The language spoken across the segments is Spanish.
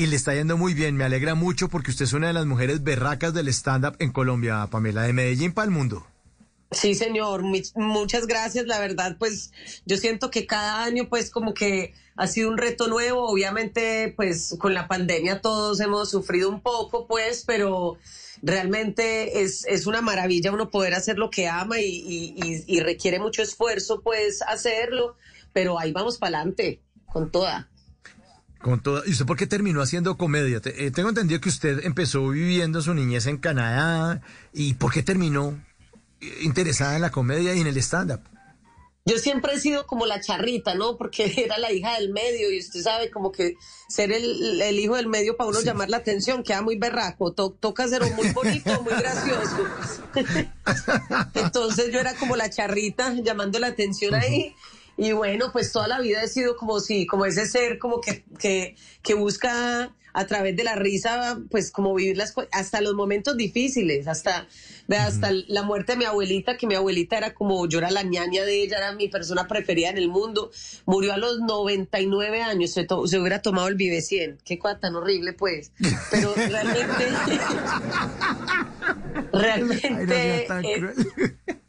Y le está yendo muy bien. Me alegra mucho porque usted es una de las mujeres berracas del stand-up en Colombia, Pamela, de Medellín para el mundo. Sí, señor, muchas gracias. La verdad, pues yo siento que cada año, pues como que ha sido un reto nuevo. Obviamente, pues con la pandemia todos hemos sufrido un poco, pues, pero realmente es, es una maravilla uno poder hacer lo que ama y, y requiere mucho esfuerzo, pues, hacerlo. Pero ahí vamos para adelante, con toda. Con toda. ¿Y usted por qué terminó haciendo comedia? Eh, tengo entendido que usted empezó viviendo su niñez en Canadá. ¿Y por qué terminó interesada en la comedia y en el stand-up? Yo siempre he sido como la charrita, ¿no? Porque era la hija del medio y usted sabe como que ser el, hijo del medio para uno llamar la atención queda muy berraco, toca ser muy bonito, muy gracioso. Entonces yo era como la charrita llamando la atención ahí. Y bueno, pues toda la vida he sido como si, como ese ser como que, que, que busca a través de la risa, pues como vivir las hasta los momentos difíciles, hasta, hasta la muerte de mi abuelita, que mi abuelita era como, yo era la ñaña de ella, era mi persona preferida en el mundo, murió a los 99 años, se, se hubiera tomado el Vive 100, qué cosa tan horrible pues, pero realmente, realmente,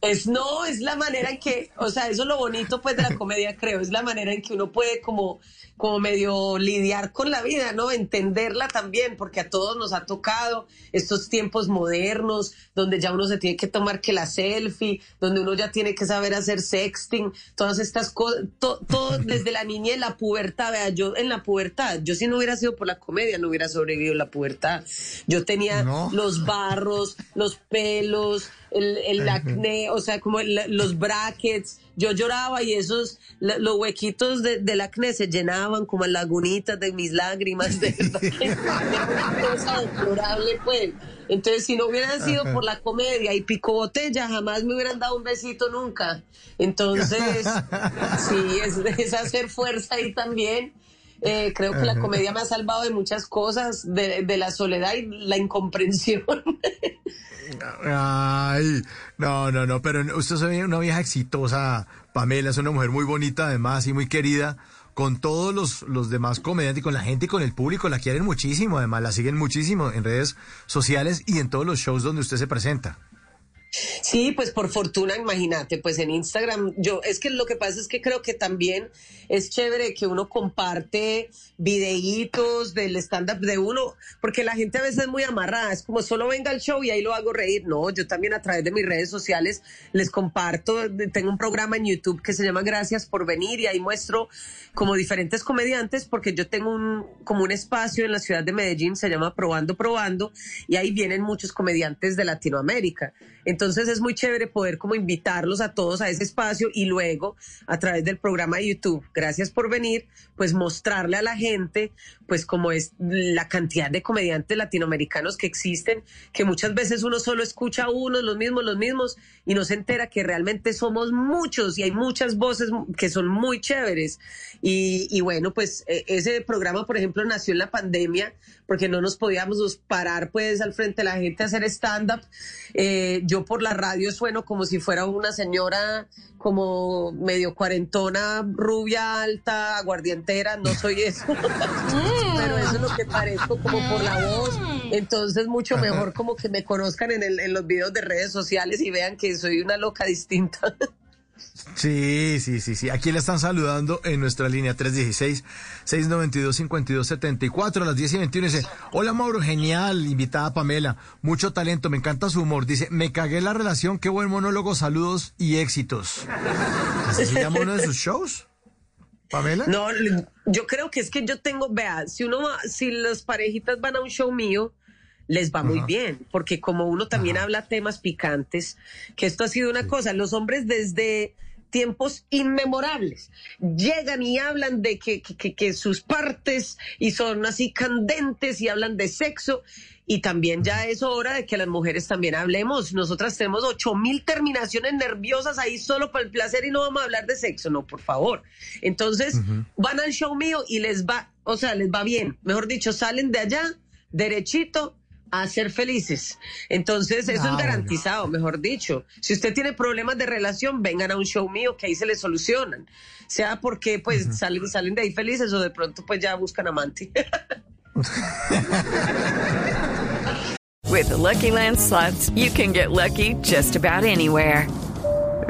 es no, es la manera en que, o sea, eso es lo bonito pues de la comedia, creo, es la manera en que uno puede como, como medio lidiar con la vida, ¿no? Entenderla también, porque a todos nos ha tocado estos tiempos modernos, donde ya uno se tiene que tomar que la selfie, donde uno ya tiene que saber hacer sexting, todas estas cosas, todo desde la niñez, la pubertad, vea, yo en la pubertad, yo si no hubiera sido por la comedia, no hubiera sobrevivido la pubertad. Yo tenía los barros, los pelos, el, el acné, o sea, como los brackets. Yo lloraba y esos, los huequitos de, del acné se llenaban como lagunitas de mis lágrimas, de verdad. una cosa deplorable, pues. Entonces, si no hubieran sido por la comedia y pico botella, jamás me hubieran dado un besito nunca. Entonces, sí, es, es hacer fuerza ahí también. Eh, creo que la comedia me ha salvado de muchas cosas, de, de la soledad y la incomprensión. Ay, no, no, no, pero usted es una vieja exitosa, Pamela, es una mujer muy bonita además y muy querida con todos los, los demás comediantes con la gente y con el público, la quieren muchísimo, además la siguen muchísimo en redes sociales y en todos los shows donde usted se presenta. Sí, pues por fortuna, imagínate, pues en Instagram, yo, es que lo que pasa es que creo que también es chévere que uno comparte videitos del stand-up de uno, porque la gente a veces es muy amarrada, es como solo venga al show y ahí lo hago reír. No, yo también a través de mis redes sociales les comparto, tengo un programa en YouTube que se llama Gracias por venir y ahí muestro como diferentes comediantes, porque yo tengo un, como un espacio en la ciudad de Medellín, se llama Probando, Probando, y ahí vienen muchos comediantes de Latinoamérica. Entonces es muy chévere poder como invitarlos a todos a ese espacio y luego a través del programa de YouTube, gracias por venir, pues mostrarle a la gente pues como es la cantidad de comediantes latinoamericanos que existen, que muchas veces uno solo escucha a unos, los mismos, los mismos, y no se entera que realmente somos muchos y hay muchas voces que son muy chéveres. Y, y bueno, pues e, ese programa, por ejemplo, nació en la pandemia porque no nos podíamos parar pues al frente de la gente a hacer stand-up. Eh, yo por la radio sueno como si fuera una señora como medio cuarentona, rubia, alta, aguardientera, no soy eso, pero eso es lo que parezco como por la voz. Entonces mucho mejor como que me conozcan en, el, en los videos de redes sociales y vean que soy una loca distinta. Sí, sí, sí, sí. Aquí le están saludando en nuestra línea 316-692-5274 a las 10 y 21. Dice, hola Mauro, genial, invitada Pamela, mucho talento, me encanta su humor. Dice, me cagué la relación, qué buen monólogo, saludos y éxitos. ¿Así se llama uno de sus shows? Pamela. No, yo creo que es que yo tengo, vea, si uno va, si las parejitas van a un show mío, les va muy bien, porque como uno también habla temas picantes, que esto ha sido una cosa, los hombres desde tiempos inmemorables. Llegan y hablan de que, que, que sus partes y son así candentes y hablan de sexo. Y también ya es hora de que las mujeres también hablemos. Nosotras tenemos ocho mil terminaciones nerviosas ahí solo para el placer y no vamos a hablar de sexo, no, por favor. Entonces van al show mío y les va, o sea, les va bien. Mejor dicho, salen de allá derechito a ser felices. Entonces, eso Ah, es garantizado, mejor dicho. Si usted tiene problemas de relación, vengan a un show mío que ahí se les solucionan. Sea porque pues salen, salen de ahí felices o de pronto pues ya buscan amante. With the Lucky Land slots, you can get lucky just about anywhere.